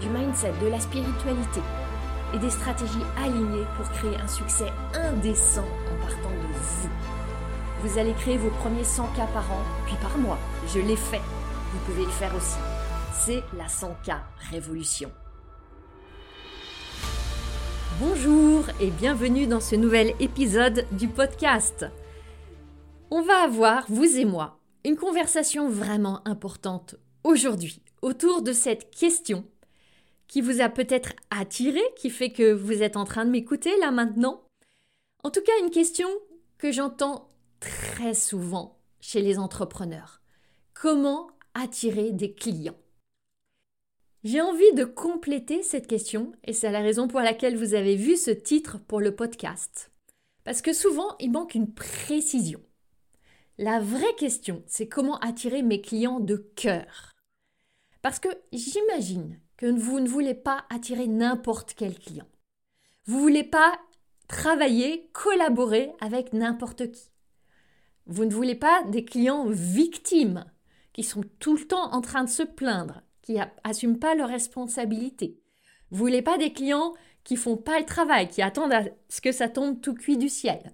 du mindset, de la spiritualité et des stratégies alignées pour créer un succès indécent en partant de vous. Vous allez créer vos premiers 100 k par an, puis par mois. Je l'ai fait. Vous pouvez le faire aussi. C'est la 100K Révolution. Bonjour et bienvenue dans ce nouvel épisode du podcast. On va avoir, vous et moi, une conversation vraiment importante aujourd'hui autour de cette question qui vous a peut-être attiré, qui fait que vous êtes en train de m'écouter là maintenant? En tout cas, une question que j'entends très souvent chez les entrepreneurs. Comment attirer des clients? J'ai envie de compléter cette question et c'est la raison pour laquelle vous avez vu ce titre pour le podcast. Parce que souvent, il manque une précision. La vraie question, c'est comment attirer mes clients de cœur? Parce que j'imagine que vous ne voulez pas attirer n'importe quel client. Vous ne voulez pas travailler, collaborer avec n'importe qui. Vous ne voulez pas des clients victimes qui sont tout le temps en train de se plaindre, qui n'assument pas leurs responsabilités. Vous voulez pas des clients qui font pas le travail, qui attendent à ce que ça tombe tout cuit du ciel.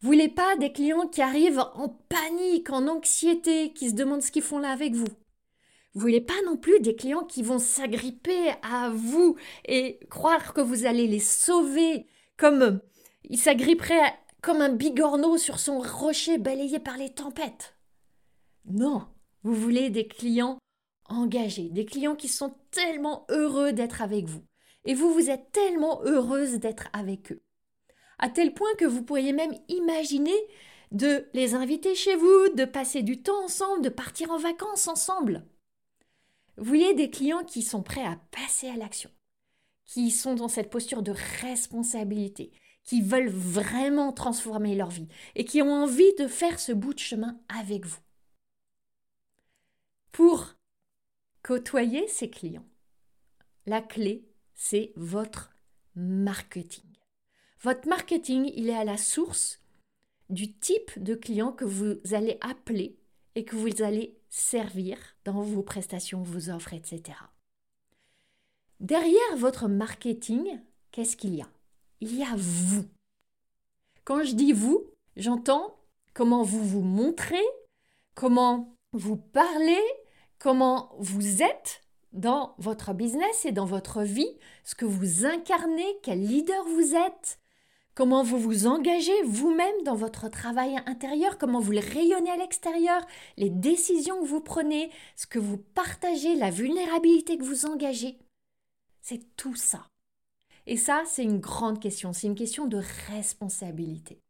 Vous voulez pas des clients qui arrivent en panique, en anxiété, qui se demandent ce qu'ils font là avec vous. Vous voulez pas non plus des clients qui vont s'agripper à vous et croire que vous allez les sauver, comme ils s'agripperaient comme un bigorneau sur son rocher balayé par les tempêtes. Non, vous voulez des clients engagés, des clients qui sont tellement heureux d'être avec vous. Et vous, vous êtes tellement heureuse d'être avec eux à tel point que vous pourriez même imaginer de les inviter chez vous, de passer du temps ensemble, de partir en vacances ensemble. Vous voyez des clients qui sont prêts à passer à l'action, qui sont dans cette posture de responsabilité, qui veulent vraiment transformer leur vie et qui ont envie de faire ce bout de chemin avec vous. Pour côtoyer ces clients, la clé, c'est votre marketing. Votre marketing, il est à la source du type de client que vous allez appeler et que vous allez servir dans vos prestations, vos offres, etc. Derrière votre marketing, qu'est-ce qu'il y a? Il y a vous. Quand je dis vous, j'entends comment vous vous montrez, comment vous parlez, comment vous êtes dans votre business et dans votre vie, ce que vous incarnez, quel leader vous êtes, comment vous vous engagez vous-même dans votre travail intérieur, comment vous le rayonnez à l'extérieur, les décisions que vous prenez, ce que vous partagez, la vulnérabilité que vous engagez? C'est tout ça. Et ça, c'est une grande question, c'est une question de responsabilité.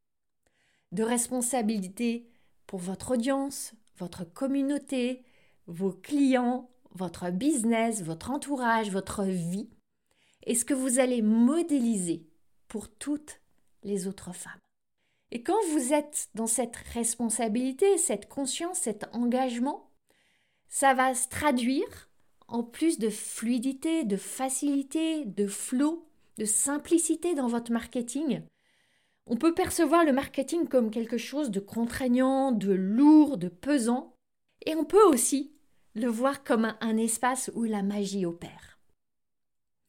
De responsabilité pour votre audience, votre communauté, vos clients, votre business, votre entourage, votre vie, et ce que vous allez modéliser pour toutes les autres femmes. Et quand vous êtes dans cette responsabilité, cette conscience, cet engagement, ça va se traduire en plus de fluidité, de facilité, de flot, de simplicité dans votre marketing. On peut percevoir le marketing comme quelque chose de contraignant, de lourd, de pesant, et on peut aussi le voir comme un, espace où la magie opère.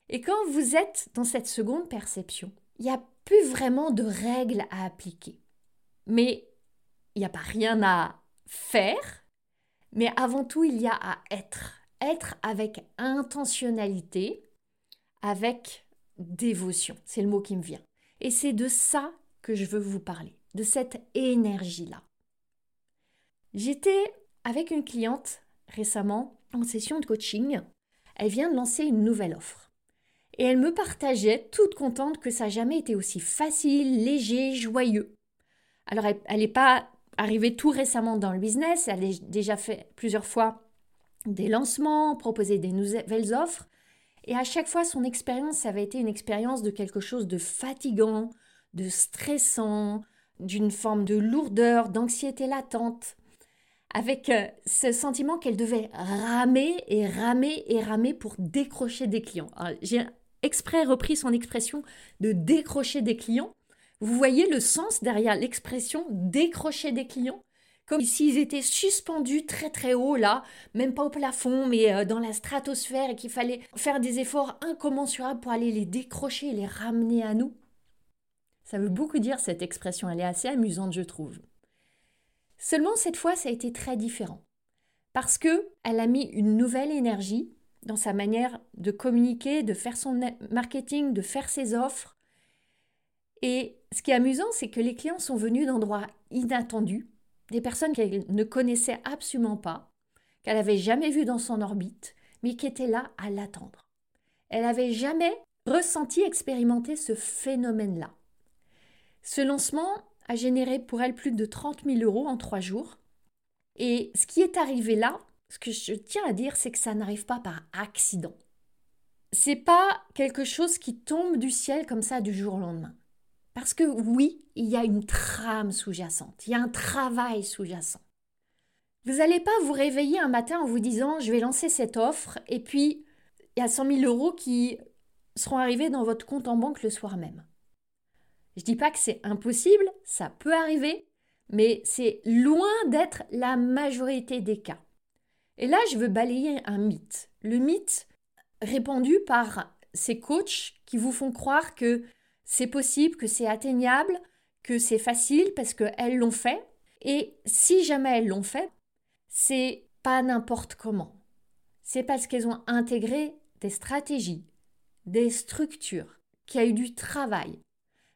Et quand vous êtes dans cette seconde perception, il n'y a plus vraiment de règles à appliquer. Mais il n'y a pas rien à faire, mais avant tout, il y a à être. Être avec intentionnalité, avec dévotion. C'est le mot qui me vient. Et c'est de ça que je veux vous parler, de cette énergie-là. J'étais avec une cliente récemment en session de coaching. Elle vient de lancer une nouvelle offre et elle me partageait, toute contente, que ça n'a jamais été aussi facile, léger, joyeux. Alors, elle n'est pas arrivée tout récemment dans le business, elle a déjà fait plusieurs fois des lancements, proposé des nouvelles offres, Et à chaque fois, son expérience, avait été une expérience de quelque chose de fatigant, de stressant, d'une forme de lourdeur, d'anxiété latente, avec euh, ce sentiment qu'elle devait ramer et ramer et ramer pour décrocher des clients. Exprès repris son expression de décrocher des clients. Vous voyez le sens derrière l'expression décrocher des clients? Comme s'ils étaient suspendus très très haut là, même pas au plafond, mais euh, dans la stratosphère et qu'il fallait faire des efforts incommensurables pour aller les décrocher et les ramener à nous. Ça veut beaucoup dire cette expression, elle est assez amusante je trouve. Seulement cette fois ça a été très différent parce que elle a mis une nouvelle énergie dans sa manière de communiquer, de faire son marketing, de faire ses offres. Et ce qui est amusant, c'est que les clients sont venus d'endroits inattendus, des personnes qu'elle ne connaissait absolument pas, qu'elle n'avait jamais vues dans son orbite, mais qui étaient là à l'attendre. Elle n'avait jamais ressenti, expérimenté ce phénomène-là. Ce lancement a généré pour elle plus de 30 000 euros en trois jours. Et ce qui est arrivé là, ce que je tiens à dire, c'est que ça n'arrive pas par accident. C'est pas quelque chose qui tombe du ciel comme ça du jour au lendemain. Parce que oui, il y a une trame sous-jacente, il y a un travail sous-jacent. Vous n'allez pas vous réveiller un matin en vous disant je vais lancer cette offre et puis il y a 100 000 euros qui seront arrivés dans votre compte en banque le soir même. Je ne dis pas que c'est impossible, ça peut arriver, mais c'est loin d'être la majorité des cas. Et là, je veux balayer un mythe. Le mythe répandu par ces coachs qui vous font croire que c'est possible, que c'est atteignable, que c'est facile parce qu'elles l'ont fait. Et si jamais elles l'ont fait, c'est pas n'importe comment. C'est parce qu'elles ont intégré des stratégies, des structures, qu'il y a eu du travail.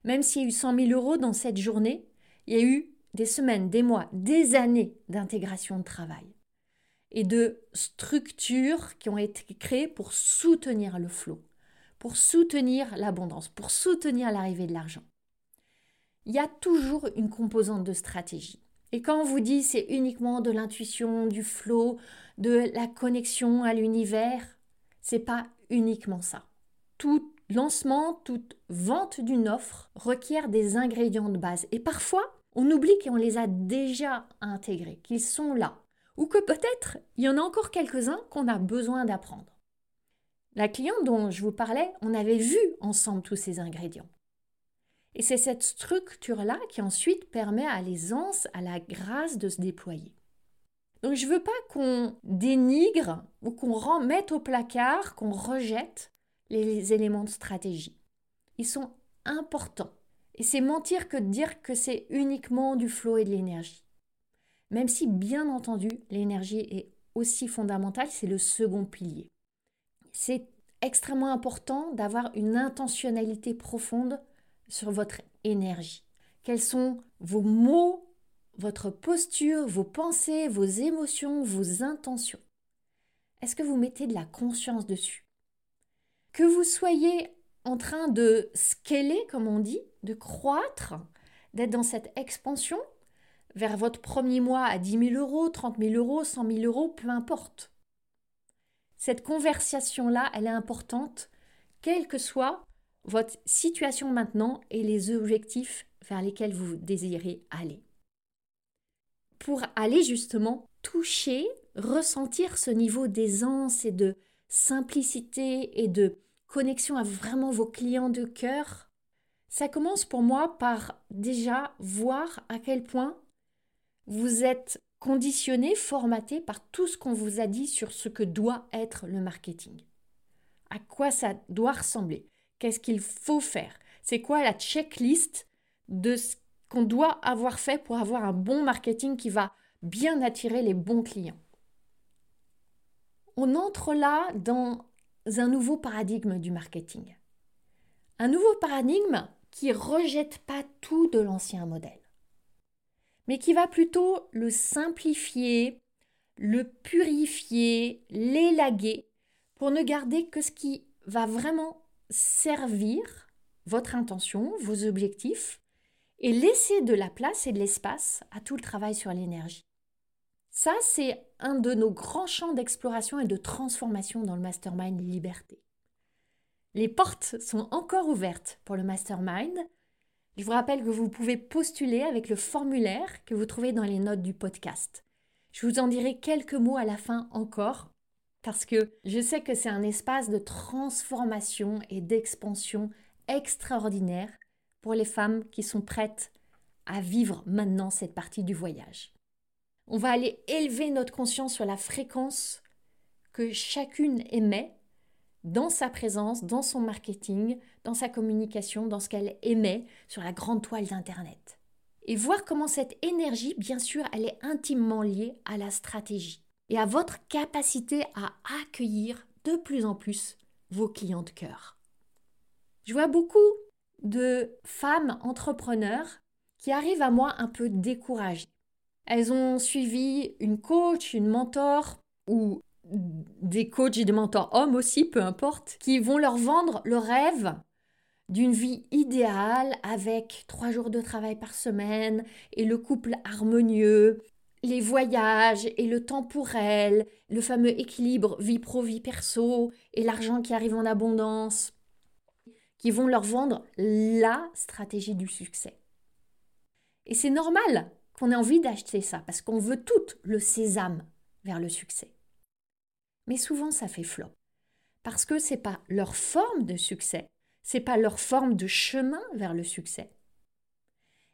Même s'il y a eu 100 000 euros dans cette journée, il y a eu des semaines, des mois, des années d'intégration de travail et de structures qui ont été créées pour soutenir le flot pour soutenir l'abondance, pour soutenir l'arrivée de l'argent. Il y a toujours une composante de stratégie. Et quand on vous dit c'est uniquement de l'intuition, du flow, de la connexion à l'univers, c'est pas uniquement ça. Tout lancement, toute vente d'une offre requiert des ingrédients de base. Et parfois, on oublie qu'on les a déjà intégrés, qu'ils sont là. Ou que peut-être il y en a encore quelques-uns qu'on a besoin d'apprendre. La cliente dont je vous parlais, on avait vu ensemble tous ces ingrédients. Et c'est cette structure-là qui ensuite permet à l'aisance, à la grâce de se déployer. Donc je ne veux pas qu'on dénigre ou qu'on remette au placard, qu'on rejette les éléments de stratégie. Ils sont importants. Et c'est mentir que de dire que c'est uniquement du flot et de l'énergie. Même si, bien entendu, l'énergie est aussi fondamentale, c'est le second pilier. C'est extrêmement important d'avoir une intentionnalité profonde sur votre énergie. Quels sont vos mots, votre posture, vos pensées, vos émotions, vos intentions? Est-ce que vous mettez de la conscience dessus? Que vous soyez en train de scaler, comme on dit, de croître, d'être dans cette expansion vers votre premier mois à 10 000 euros, 30 000 euros, 100 000 euros, peu importe. Cette conversation-là, elle est importante, quelle que soit votre situation maintenant et les objectifs vers lesquels vous désirez aller. Pour aller justement toucher, ressentir ce niveau d'aisance et de simplicité et de connexion à vraiment vos clients de cœur, ça commence pour moi par déjà voir à quel point vous êtes conditionné, formaté par tout ce qu'on vous a dit sur ce que doit être le marketing. À quoi ça doit ressembler? Qu'est-ce qu'il faut faire? C'est quoi la checklist de ce qu'on doit avoir fait pour avoir un bon marketing qui va bien attirer les bons clients? On entre là dans un nouveau paradigme du marketing. Un nouveau paradigme qui rejette pas tout de l'ancien modèle mais qui va plutôt le simplifier, le purifier, l'élaguer, pour ne garder que ce qui va vraiment servir votre intention, vos objectifs, et laisser de la place et de l'espace à tout le travail sur l'énergie. Ça, c'est un de nos grands champs d'exploration et de transformation dans le mastermind liberté. Les portes sont encore ouvertes pour le mastermind. Je vous rappelle que vous pouvez postuler avec le formulaire que vous trouvez dans les notes du podcast. Je vous en dirai quelques mots à la fin encore, parce que je sais que c'est un espace de transformation et d'expansion extraordinaire pour les femmes qui sont prêtes à vivre maintenant cette partie du voyage. On va aller élever notre conscience sur la fréquence que chacune émet dans sa présence, dans son marketing, dans sa communication, dans ce qu'elle émet sur la grande toile d'Internet. Et voir comment cette énergie, bien sûr, elle est intimement liée à la stratégie et à votre capacité à accueillir de plus en plus vos clients de cœur. Je vois beaucoup de femmes entrepreneurs qui arrivent à moi un peu découragées. Elles ont suivi une coach, une mentor ou des coachs et des mentors hommes aussi, peu importe, qui vont leur vendre le rêve d'une vie idéale avec trois jours de travail par semaine et le couple harmonieux, les voyages et le temps pour elles, le fameux équilibre vie pro, vie perso et l'argent qui arrive en abondance, qui vont leur vendre la stratégie du succès. Et c'est normal qu'on ait envie d'acheter ça parce qu'on veut tout le sésame vers le succès. Mais souvent, ça fait flop. Parce que c'est pas leur forme de succès, c'est pas leur forme de chemin vers le succès.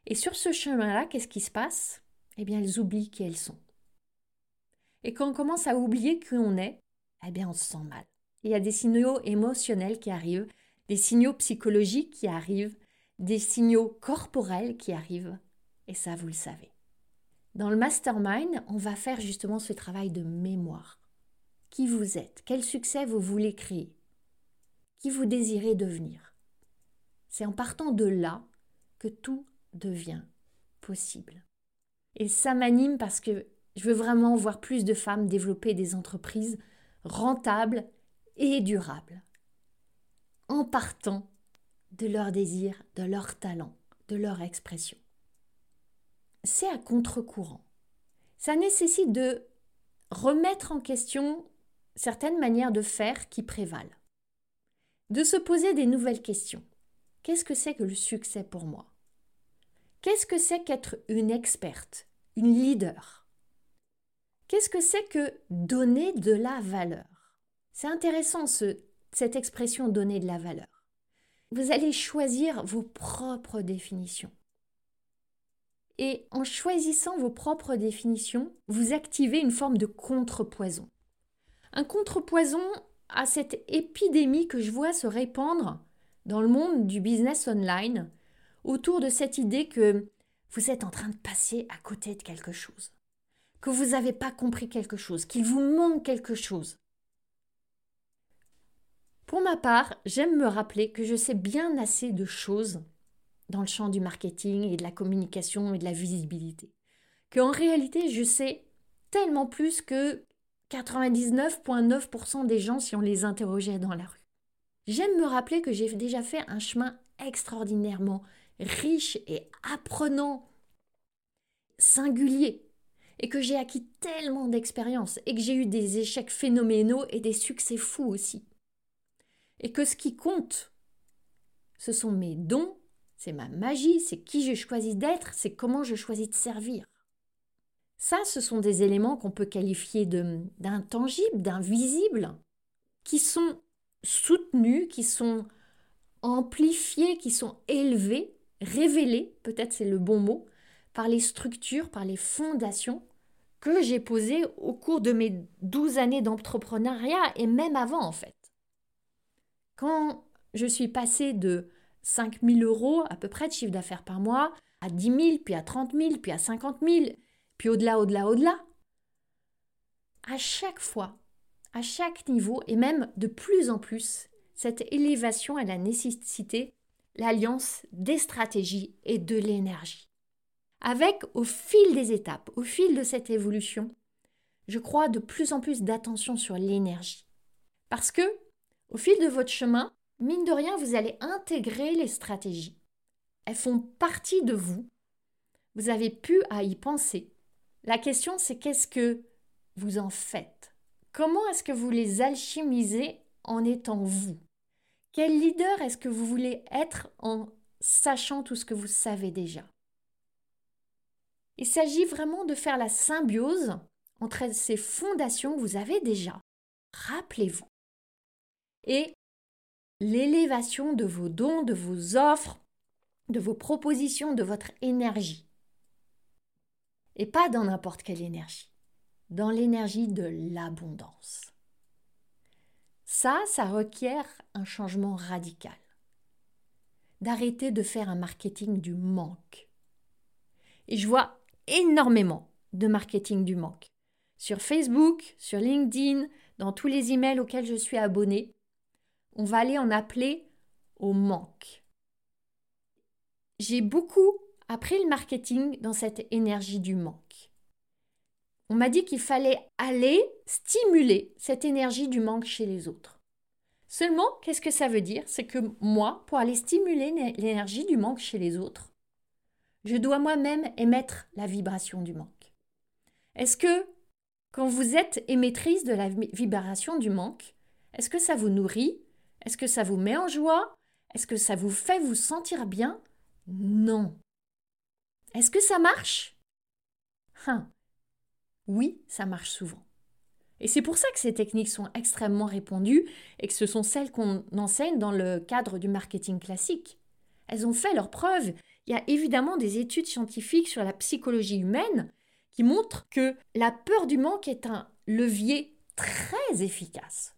Et sur ce chemin-là, qu'est-ce qui se passe? Eh bien, elles oublient qui elles sont. Et quand on commence à oublier qui on est, eh bien, on se sent mal. Il y a des signaux émotionnels qui arrivent, des signaux psychologiques qui arrivent, des signaux corporels qui arrivent. Et ça, vous le savez. Dans le mastermind, on va faire justement ce travail de mémoire qui vous êtes, quel succès vous voulez créer, qui vous désirez devenir? C'est en partant de là que tout devient possible. Et ça m'anime parce que je veux vraiment voir plus de femmes développer des entreprises rentables et durables, en partant de leur désir, de leur talent, de leur expression. C'est à contre-courant. Ça nécessite de remettre en question certaines manières de faire qui prévalent. De se poser des nouvelles questions. Qu'est-ce que c'est que le succès pour moi? Qu'est-ce que c'est qu'être une experte, une leader? Qu'est-ce que c'est que donner de la valeur? C'est intéressant cette expression donner de la valeur. Vous allez choisir vos propres définitions. Et en choisissant vos propres définitions, vous activez une forme de contrepoison un contrepoison à cette épidémie que je vois se répandre dans le monde du business online autour de cette idée que vous êtes en train de passer à côté de quelque chose, que vous n'avez pas compris quelque chose, qu'il vous manque quelque chose. Pour ma part, j'aime me rappeler que je sais bien assez de choses dans le champ du marketing et de la communication et de la visibilité, qu'en réalité je sais tellement plus que 99,9% des gens si on les interrogeait dans la rue. J'aime me rappeler que j'ai déjà fait un chemin extraordinairement riche et apprenant, singulier, et que j'ai acquis tellement d'expérience, et que j'ai eu des échecs phénoménaux et des succès fous aussi. Et que ce qui compte, ce sont mes dons, c'est ma magie, c'est qui je choisis d'être, c'est comment je choisis de servir. Ça, ce sont des éléments qu'on peut qualifier d'intangibles, d'invisibles, qui sont soutenus, qui sont amplifiés, qui sont élevés, révélés, peut-être c'est le bon mot, par les structures, par les fondations que j'ai posées au cours de mes douze années d'entrepreneuriat et même avant en fait. Quand je suis passée de 5 000 euros à peu près de chiffre d'affaires par mois à 10 000, puis à 30 000, puis à 50 000, puis au-delà, au-delà, au-delà. À chaque fois, à chaque niveau, et même de plus en plus, cette élévation a la nécessité l'alliance des stratégies et de l'énergie. Avec, au fil des étapes, au fil de cette évolution, je crois de plus en plus d'attention sur l'énergie. Parce que, au fil de votre chemin, mine de rien, vous allez intégrer les stratégies. Elles font partie de vous. Vous avez pu à y penser. La question, c'est qu'est-ce que vous en faites? Comment est-ce que vous les alchimisez en étant vous? Quel leader est-ce que vous voulez être en sachant tout ce que vous savez déjà? Il s'agit vraiment de faire la symbiose entre ces fondations que vous avez déjà, rappelez-vous, et l'élévation de vos dons, de vos offres, de vos propositions, de votre énergie. Et pas dans n'importe quelle énergie, dans l'énergie de l'abondance. Ça, ça requiert un changement radical. D'arrêter de faire un marketing du manque. Et je vois énormément de marketing du manque. Sur Facebook, sur LinkedIn, dans tous les emails auxquels je suis abonné, on va aller en appeler au manque. J'ai beaucoup appris le marketing dans cette énergie du manque. On m'a dit qu'il fallait aller stimuler cette énergie du manque chez les autres. Seulement, qu'est-ce que ça veut dire? C'est que moi, pour aller stimuler l'énergie du manque chez les autres, je dois moi-même émettre la vibration du manque. Est-ce que quand vous êtes émettrice de la vibration du manque, est-ce que ça vous nourrit? Est-ce que ça vous met en joie? Est-ce que ça vous fait vous sentir bien? Non. Est-ce que ça marche? Hein. Oui, ça marche souvent. Et c'est pour ça que ces techniques sont extrêmement répandues et que ce sont celles qu'on enseigne dans le cadre du marketing classique. Elles ont fait leurs preuves. Il y a évidemment des études scientifiques sur la psychologie humaine qui montrent que la peur du manque est un levier très efficace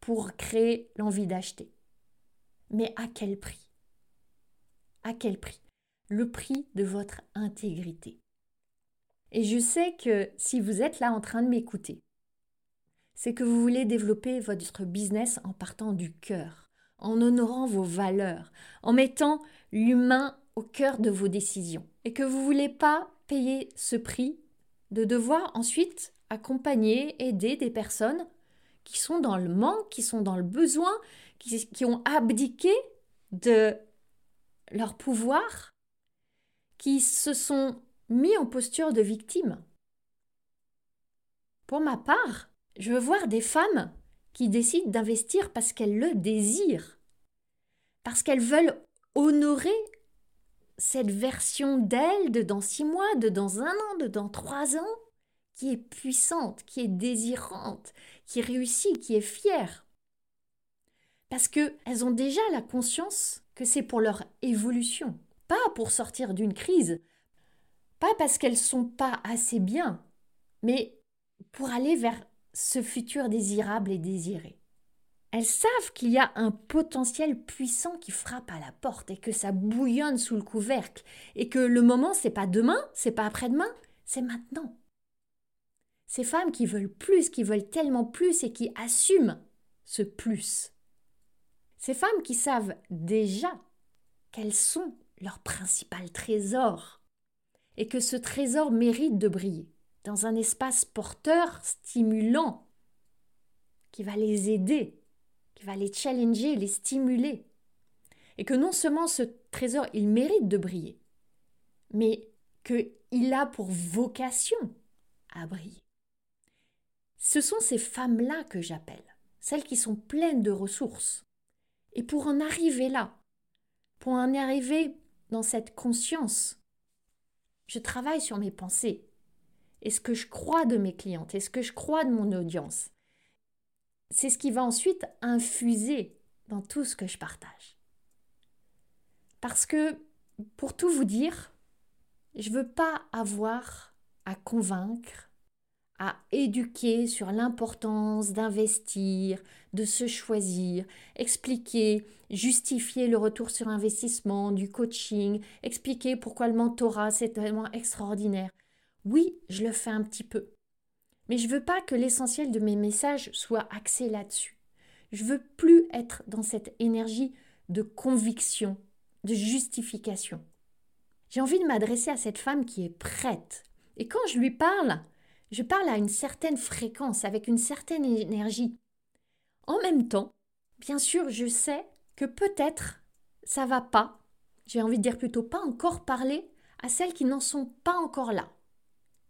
pour créer l'envie d'acheter. Mais à quel prix? À quel prix? Le prix de votre intégrité. Et je sais que si vous êtes là en train de m'écouter, c'est que vous voulez développer votre business en partant du cœur, en honorant vos valeurs, en mettant l'humain au cœur de vos décisions, et que vous ne voulez pas payer ce prix de devoir ensuite accompagner, aider des personnes qui sont dans le manque, qui sont dans le besoin, qui, ont abdiqué de leur pouvoir, qui se sont mis en posture de victime. Pour ma part, je veux voir des femmes qui décident d'investir parce qu'elles le désirent, parce qu'elles veulent honorer cette version d'elles de dans six mois, de dans un an, de dans trois ans, qui est puissante, qui est désirante, qui réussit, qui est fière. Parce qu'elles ont déjà la conscience que c'est pour leur évolution, pas pour sortir d'une crise, pas parce qu'elles sont pas assez bien, mais pour aller vers ce futur désirable et désiré. Elles savent qu'il y a un potentiel puissant qui frappe à la porte et que ça bouillonne sous le couvercle et que le moment c'est pas demain, c'est pas après-demain, c'est maintenant. Ces femmes qui veulent plus, qui veulent tellement plus et qui assument ce plus. Ces femmes qui savent déjà qu'elles sont leur principal trésor et que ce trésor mérite de briller dans un espace porteur, stimulant, qui va les aider, qui va les challenger, les stimuler. Et que non seulement ce trésor, il mérite de briller, mais qu'il a pour vocation à briller. Ce sont ces femmes-là que j'appelle, celles qui sont pleines de ressources. Et pour en arriver là, pour en arriver dans cette conscience, je travaille sur mes pensées et ce que je crois de mes clientes? Et ce que je crois de mon audience? C'est ce qui va ensuite infuser dans tout ce que je partage. Parce que, pour tout vous dire, je veux pas avoir à convaincre, à éduquer sur l'importance d'investir, de se choisir, expliquer, justifier le retour sur investissement, du coaching, expliquer pourquoi le mentorat c'est tellement extraordinaire. Oui, je le fais un petit peu. Mais je veux pas que l'essentiel de mes messages soit axé là-dessus. Je veux plus être dans cette énergie de conviction, de justification. J'ai envie de m'adresser à cette femme qui est prête. Et quand je lui parle, je parle à une certaine fréquence, avec une certaine énergie. En même temps, bien sûr, je sais que peut-être ça va pas, j'ai envie de dire plutôt pas encore parler à celles qui n'en sont pas encore là,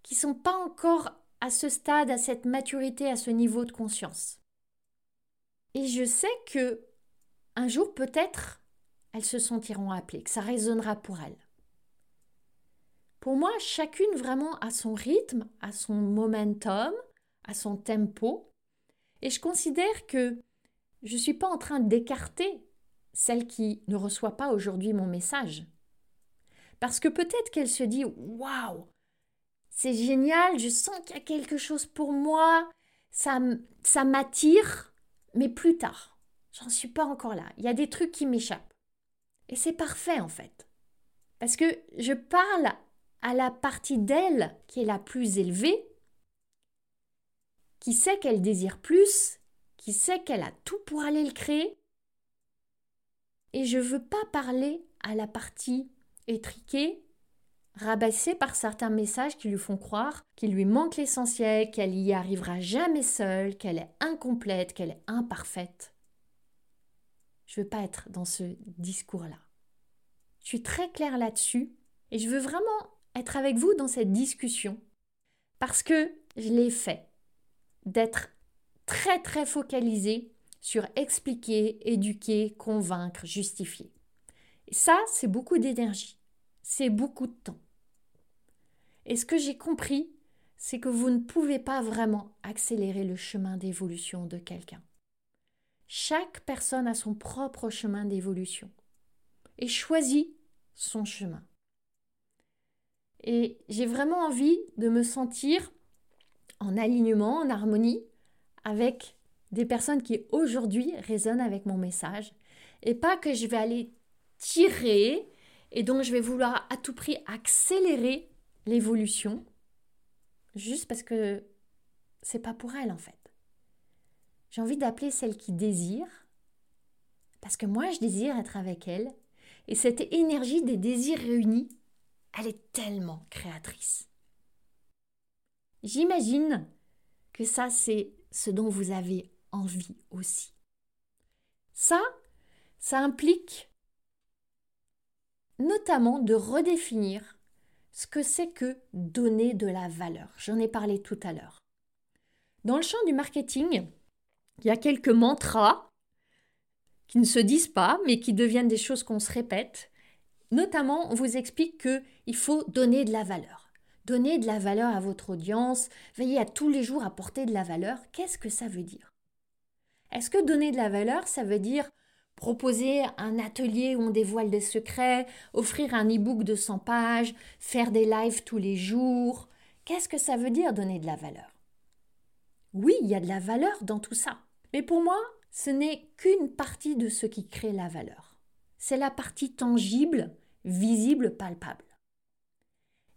qui sont pas encore à ce stade, à cette maturité, à ce niveau de conscience. Et je sais que un jour peut-être elles se sentiront appelées, que ça résonnera pour elles. Pour moi, chacune vraiment a son rythme, a son momentum, a son tempo, et je considère que je ne suis pas en train d'écarter celle qui ne reçoit pas aujourd'hui mon message. Parce que peut-être qu'elle se dit Waouh, c'est génial, je sens qu'il y a quelque chose pour moi, ça, ça m'attire, mais plus tard. J'en suis pas encore là. Il y a des trucs qui m'échappent. Et c'est parfait en fait. Parce que je parle à la partie d'elle qui est la plus élevée, qui sait qu'elle désire plus, qui sait qu'elle a tout pour aller le créer. Et je ne veux pas parler à la partie étriquée, rabaissée par certains messages qui lui font croire qu'il lui manque l'essentiel, qu'elle y arrivera jamais seule, qu'elle est incomplète, qu'elle est imparfaite. Je veux pas être dans ce discours-là. Je suis très claire là-dessus et je veux vraiment être avec vous dans cette discussion parce que je l'ai fait d'être très très focalisé sur expliquer, éduquer, convaincre, justifier. Ça, c'est beaucoup d'énergie, c'est beaucoup de temps. Et ce que j'ai compris, c'est que vous ne pouvez pas vraiment accélérer le chemin d'évolution de quelqu'un. Chaque personne a son propre chemin d'évolution et choisit son chemin. Et j'ai vraiment envie de me sentir en alignement, en harmonie avec des personnes qui aujourd'hui résonnent avec mon message et pas que je vais aller tirer et donc je vais vouloir à tout prix accélérer l'évolution juste parce que c'est pas pour elle en fait. J'ai envie d'appeler celle qui désire parce que moi je désire être avec elle et cette énergie des désirs réunis, elle est tellement créatrice. J'imagine que ça, c'est ce dont vous avez envie aussi. Ça, ça implique notamment de redéfinir ce que c'est que donner de la valeur. J'en ai parlé tout à l'heure. Dans le champ du marketing, il y a quelques mantras qui ne se disent pas, mais qui deviennent des choses qu'on se répète. Notamment, on vous explique qu'il faut donner de la valeur. Donner de la valeur à votre audience, veiller à tous les jours apporter de la valeur. Qu'est-ce que ça veut dire? Est-ce que donner de la valeur, ça veut dire proposer un atelier où on dévoile des secrets, offrir un e-book de 100 pages, faire des lives tous les jours? Qu'est-ce que ça veut dire donner de la valeur? Oui, il y a de la valeur dans tout ça. Mais pour moi, ce n'est qu'une partie de ce qui crée la valeur. C'est la partie tangible, visible, palpable.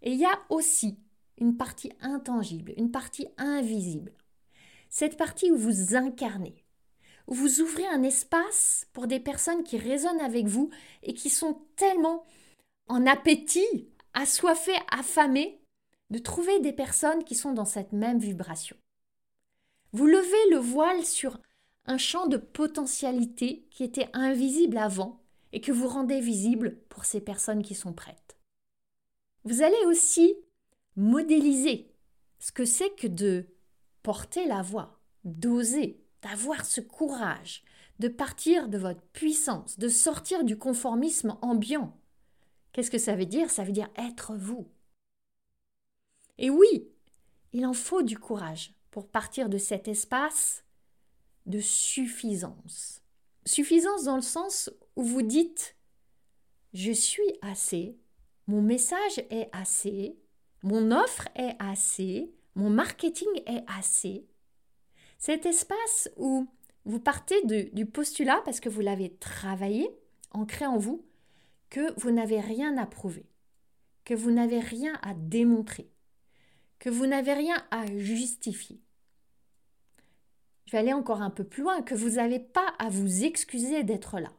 Et il y a aussi une partie intangible, une partie invisible. Cette partie où vous incarnez, où vous ouvrez un espace pour des personnes qui résonnent avec vous et qui sont tellement en appétit, assoiffées, affamées, de trouver des personnes qui sont dans cette même vibration. Vous levez le voile sur un champ de potentialité qui était invisible avant et que vous rendez visible pour ces personnes qui sont prêtes. Vous allez aussi modéliser ce que c'est que de porter la voix, d'oser, d'avoir ce courage, de partir de votre puissance, de sortir du conformisme ambiant. Qu'est-ce que ça veut dire? Ça veut dire être vous. Et oui, il en faut du courage pour partir de cet espace de suffisance. Suffisance dans le sens où vous dites je suis assez, mon message est assez, mon offre est assez, mon marketing est assez. Cet espace où vous partez du postulat, parce que vous l'avez travaillé, ancré en vous, que vous n'avez rien à prouver, que vous n'avez rien à démontrer, que vous n'avez rien à justifier je vais aller encore un peu plus loin, que vous n'avez pas à vous excuser d'être là.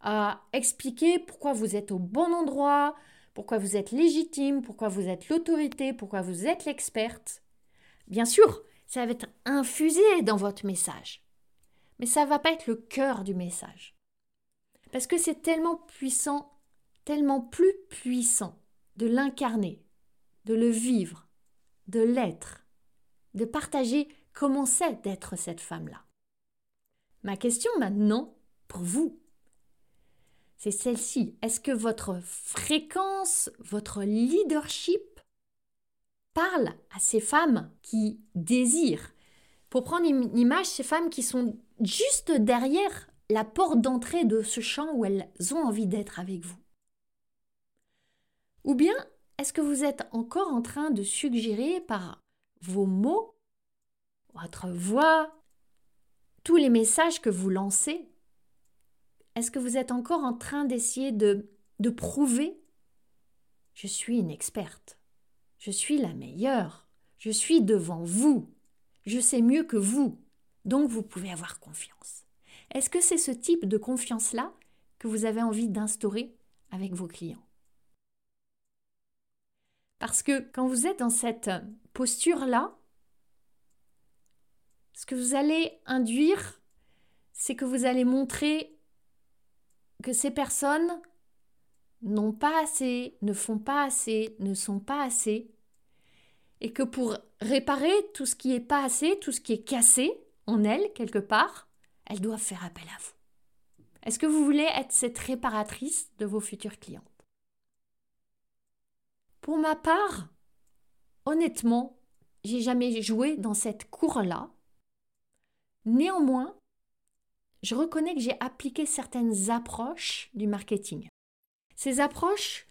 À expliquer pourquoi vous êtes au bon endroit, pourquoi vous êtes légitime, pourquoi vous êtes l'autorité, pourquoi vous êtes l'experte. Bien sûr, ça va être infusé dans votre message. Mais ça ne va pas être le cœur du message. Parce que c'est tellement puissant, tellement plus puissant de l'incarner, de le vivre, de l'être, de partager comment c'est d'être cette femme-là. Ma question maintenant, pour vous. C'est celle-ci. Est-ce que votre fréquence, votre leadership parle à ces femmes qui désirent? Pour prendre une image, ces femmes qui sont juste derrière la porte d'entrée de ce champ où elles ont envie d'être avec vous. Ou bien, est-ce que vous êtes encore en train de suggérer par vos mots, votre voix, tous les messages que vous lancez, est-ce que vous êtes encore en train d'essayer de, de prouver Je suis une experte. Je suis la meilleure. Je suis devant vous. Je sais mieux que vous. Donc vous pouvez avoir confiance. Est-ce que c'est ce type de confiance-là que vous avez envie d'instaurer avec vos clients? Parce que quand vous êtes dans cette posture-là, ce que vous allez induire, c'est que vous allez montrer que ces personnes n'ont pas assez, ne font pas assez, ne sont pas assez, et que pour réparer tout ce qui est pas assez, tout ce qui est cassé en elles, quelque part, elles doivent faire appel à vous. Est-ce que vous voulez être cette réparatrice de vos futurs clientes? Pour ma part, honnêtement, j'ai jamais joué dans cette cour-là. Néanmoins, je reconnais que j'ai appliqué certaines approches du marketing. Ces approches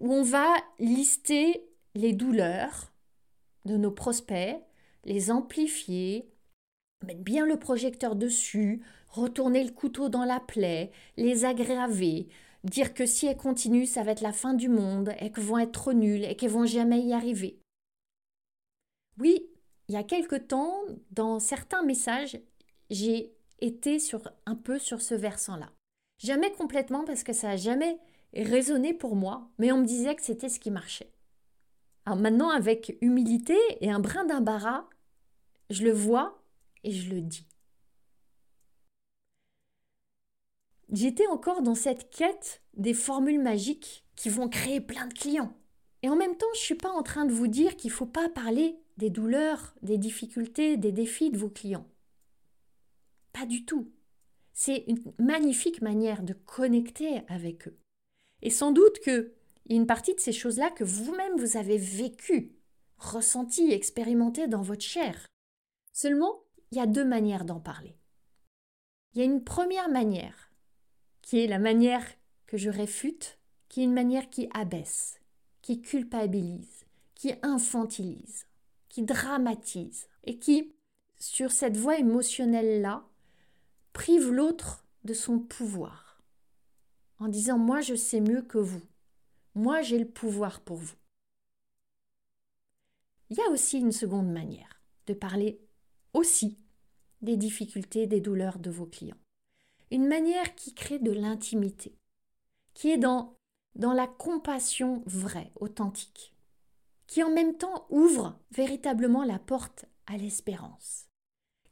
où on va lister les douleurs de nos prospects, les amplifier, mettre bien le projecteur dessus, retourner le couteau dans la plaie, les aggraver, dire que si elles continuent, ça va être la fin du monde, et qu'elles vont être trop nulles, et qu'elles vont jamais y arriver. Oui, il y a quelque temps, dans certains messages, j'ai était sur, un peu sur ce versant-là. Jamais complètement parce que ça n'a jamais résonné pour moi, mais on me disait que c'était ce qui marchait. Alors maintenant, avec humilité et un brin d'embarras, je le vois et je le dis. J'étais encore dans cette quête des formules magiques qui vont créer plein de clients. Et en même temps, je ne suis pas en train de vous dire qu'il ne faut pas parler des douleurs, des difficultés, des défis de vos clients. Pas du tout. C'est une magnifique manière de connecter avec eux. Et sans doute que y a une partie de ces choses-là que vous-même vous avez vécues, ressenties, expérimentées dans votre chair. Seulement, il y a deux manières d'en parler. Il y a une première manière, qui est la manière que je réfute, qui est une manière qui abaisse, qui culpabilise, qui infantilise, qui dramatise, et qui, sur cette voie émotionnelle-là, prive l'autre de son pouvoir, en disant moi je sais mieux que vous, moi j'ai le pouvoir pour vous. Il y a aussi une seconde manière de parler aussi des difficultés, des douleurs de vos clients. Une manière qui crée de l'intimité, qui est dans, dans la compassion vraie, authentique, qui en même temps ouvre véritablement la porte à l'espérance,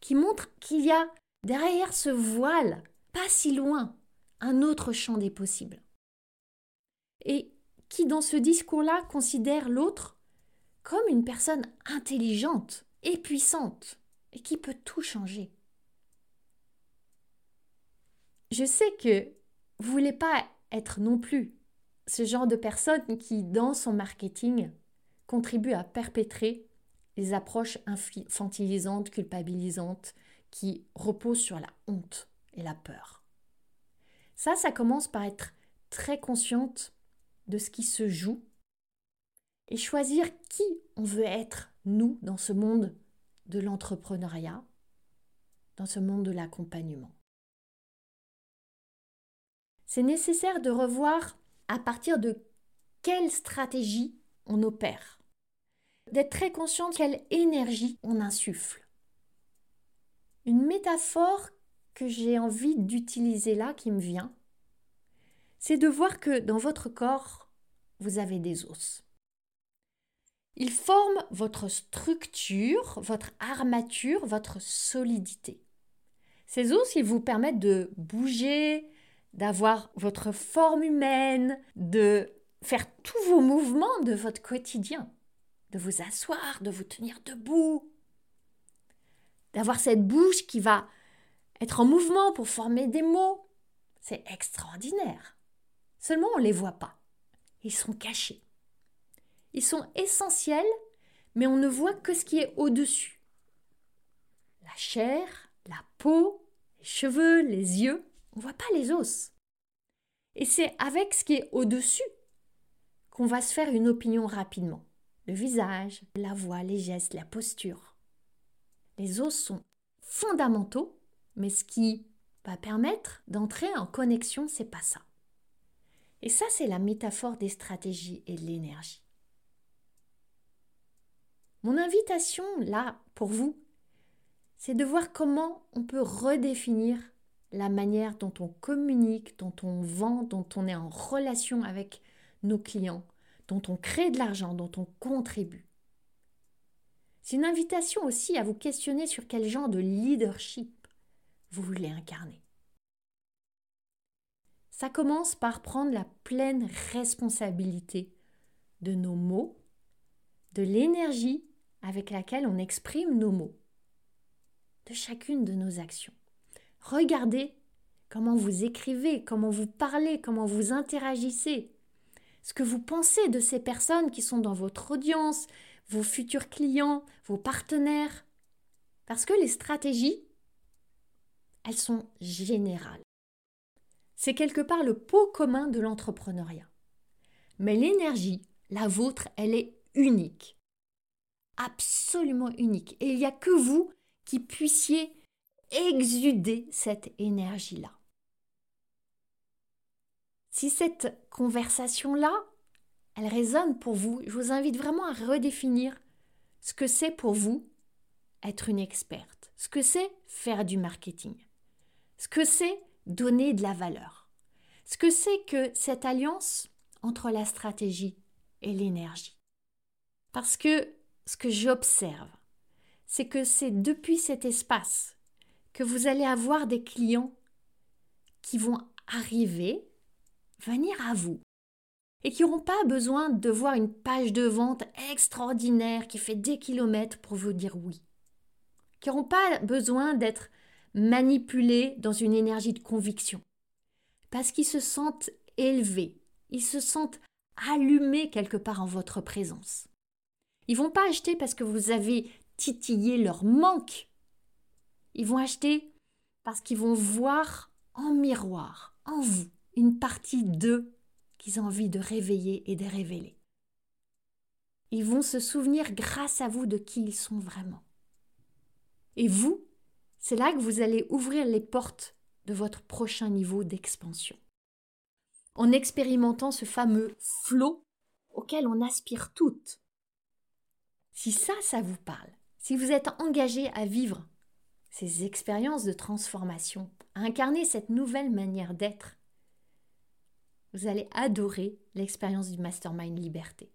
qui montre qu'il y a derrière ce voile, pas si loin, un autre champ des possibles. Et qui, dans ce discours-là, considère l'autre comme une personne intelligente et puissante, et qui peut tout changer. Je sais que vous voulez pas être non plus ce genre de personne qui, dans son marketing, contribue à perpétrer les approches infantilisantes, culpabilisantes, qui repose sur la honte et la peur. Ça, ça commence par être très consciente de ce qui se joue et choisir qui on veut être, nous, dans ce monde de l'entrepreneuriat, dans ce monde de l'accompagnement. C'est nécessaire de revoir à partir de quelle stratégie on opère, d'être très conscient de quelle énergie on insuffle. Une métaphore que j'ai envie d'utiliser là, qui me vient, c'est de voir que dans votre corps, vous avez des os. Ils forment votre structure, votre armature, votre solidité. Ces os, ils vous permettent de bouger, d'avoir votre forme humaine, de faire tous vos mouvements de votre quotidien, de vous asseoir, de vous tenir debout, d'avoir cette bouche qui va être en mouvement pour former des mots, C'est extraordinaire. Seulement on ne les voit pas. Ils sont cachés. Ils sont essentiels, mais on ne voit que ce qui est au-dessus. La chair, la peau, les cheveux, les yeux, on ne voit pas les os. Et c'est avec ce qui est au-dessus qu'on va se faire une opinion rapidement. Le visage, la voix, les gestes, la posture. Les os sont fondamentaux, mais ce qui va permettre d'entrer en connexion, c'est pas ça. Et ça, c'est la métaphore des stratégies et de l'énergie. Mon invitation, là, pour vous, c'est de voir comment on peut redéfinir la manière dont on communique, dont on vend, dont on est en relation avec nos clients, dont on crée de l'argent, dont on contribue. C'est une invitation aussi à vous questionner sur quel genre de leadership vous voulez incarner. Ça commence par prendre la pleine responsabilité de nos mots, de l'énergie avec laquelle on exprime nos mots, de chacune de nos actions. Regardez comment vous écrivez, comment vous parlez, comment vous interagissez, ce que vous pensez de ces personnes qui sont dans votre audience, vos futurs clients, vos partenaires. Parce que les stratégies, elles sont générales. C'est quelque part le pot commun de l'entrepreneuriat. Mais l'énergie, la vôtre, elle est unique. Absolument unique. Et il n'y a que vous qui puissiez exuder cette énergie-là. Si cette conversation-là, elle résonne pour vous, je vous invite vraiment à redéfinir ce que c'est pour vous être une experte, ce que c'est faire du marketing, ce que c'est donner de la valeur, ce que c'est que cette alliance entre la stratégie et l'énergie. Parce que ce que j'observe, c'est que c'est depuis cet espace que vous allez avoir des clients qui vont arriver, venir à vous, et qui n'auront pas besoin de voir une page de vente extraordinaire qui fait des kilomètres pour vous dire oui, qui n'auront pas besoin d'être manipulés dans une énergie de conviction, parce qu'ils se sentent élevés, ils se sentent allumés quelque part en votre présence. Ils vont pas acheter parce que vous avez titillé leur manque. Ils vont acheter parce qu'ils vont voir en miroir, en vous, une partie d'eux qu'ils ont envie de réveiller et de révéler. Ils vont se souvenir grâce à vous de qui ils sont vraiment. Et vous, c'est là que vous allez ouvrir les portes de votre prochain niveau d'expansion. En expérimentant ce fameux flot auquel on aspire toutes. Si ça, ça vous parle, si vous êtes engagé à vivre ces expériences de transformation, à incarner cette nouvelle manière d'être, vous allez adorer l'expérience du Mastermind Liberté.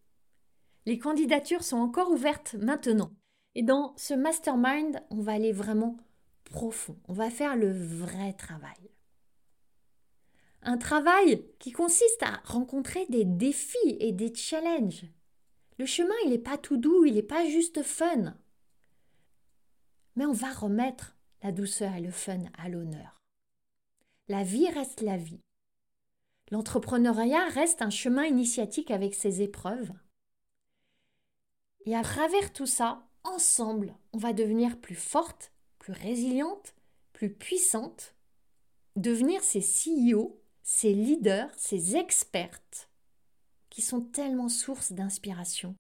Les candidatures sont encore ouvertes maintenant. Et dans ce mastermind, on va aller vraiment profond. On va faire le vrai travail. Un travail qui consiste à rencontrer des défis et des challenges. Le chemin, il n'est pas tout doux, il n'est pas juste fun mais on va remettre la douceur et le fun à l'honneur. La vie reste la vie. L'entrepreneuriat reste un chemin initiatique avec ses épreuves. Et à travers tout ça, ensemble, on va devenir plus forte, plus résiliente, plus puissante, devenir ces CEO, ces leaders, ces expertes qui sont tellement source d'inspiration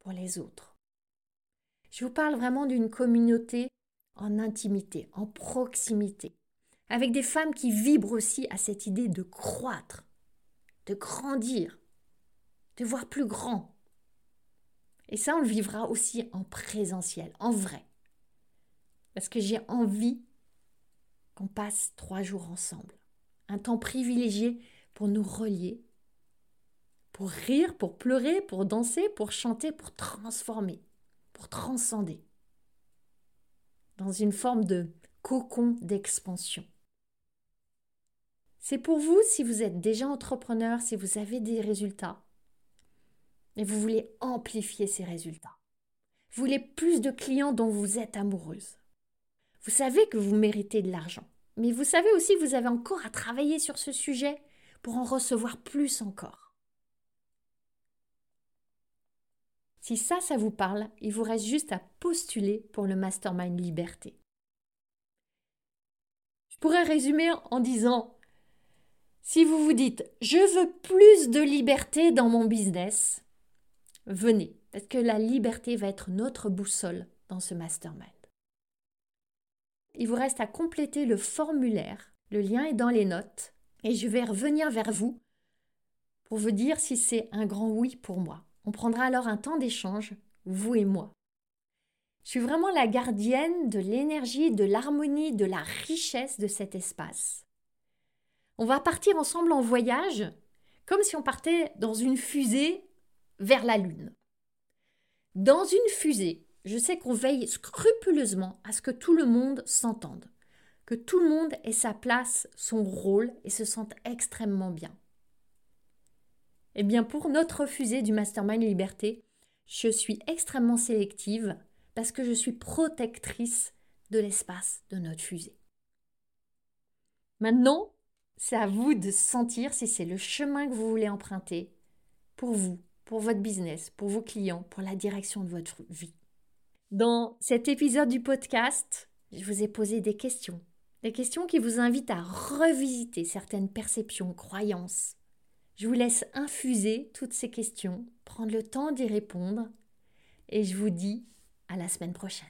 pour les autres. Je vous parle vraiment d'une communauté en intimité, en proximité, avec des femmes qui vibrent aussi à cette idée de croître, de grandir, de voir plus grand. Et ça, on le vivra aussi en présentiel, en vrai. Parce que j'ai envie qu'on passe trois jours ensemble. Un temps privilégié pour nous relier, pour rire, pour pleurer, pour danser, pour chanter, pour transformer transcender dans une forme de cocon d'expansion. C'est pour vous si vous êtes déjà entrepreneur, si vous avez des résultats et vous voulez amplifier ces résultats. Vous voulez plus de clients dont vous êtes amoureuse. Vous savez que vous méritez de l'argent. Mais vous savez aussi que vous avez encore à travailler sur ce sujet pour en recevoir plus encore. Si ça, ça vous parle, il vous reste juste à postuler pour le Mastermind Liberté. Je pourrais résumer en disant, si vous vous dites, je veux plus de liberté dans mon business, venez, parce que la liberté va être notre boussole dans ce mastermind. Il vous reste à compléter le formulaire, le lien est dans les notes, et je vais revenir vers vous pour vous dire si c'est un grand oui pour moi. On prendra alors un temps d'échange, vous et moi. Je suis vraiment la gardienne de l'énergie, de l'harmonie, de la richesse de cet espace. On va partir ensemble en voyage, comme si on partait dans une fusée vers la Lune. Dans une fusée, je sais qu'on veille scrupuleusement à ce que tout le monde s'entende, que tout le monde ait sa place, son rôle et se sente extrêmement bien. Eh bien, pour notre fusée du Mastermind Liberté, je suis extrêmement sélective parce que je suis protectrice de l'espace de notre fusée. Maintenant, c'est à vous de sentir si c'est le chemin que vous voulez emprunter pour vous, pour votre business, pour vos clients, pour la direction de votre vie. Dans cet épisode du podcast, je vous ai posé des questions. Des questions qui vous invitent à revisiter certaines perceptions, croyances. Je vous laisse infuser toutes ces questions, prendre le temps d'y répondre et je vous dis à la semaine prochaine.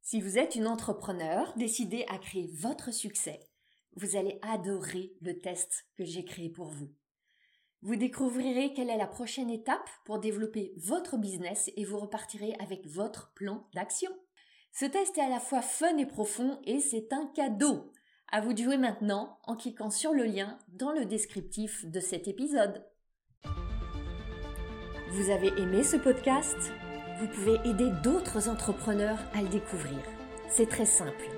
Si vous êtes une entrepreneur décidée à créer votre succès, vous allez adorer le test que j'ai créé pour vous. Vous découvrirez quelle est la prochaine étape pour développer votre business et vous repartirez avec votre plan d'action. Ce test est à la fois fun et profond et c'est un cadeau. À vous de jouer maintenant en cliquant sur le lien dans le descriptif de cet épisode. Vous avez aimé ce podcast? Vous pouvez aider d'autres entrepreneurs à le découvrir. C'est très simple.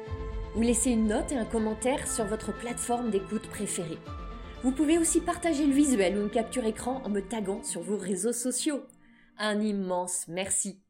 Vous laissez une note et un commentaire sur votre plateforme d'écoute préférée. Vous pouvez aussi partager le visuel ou une capture écran en me taguant sur vos réseaux sociaux. Un immense merci.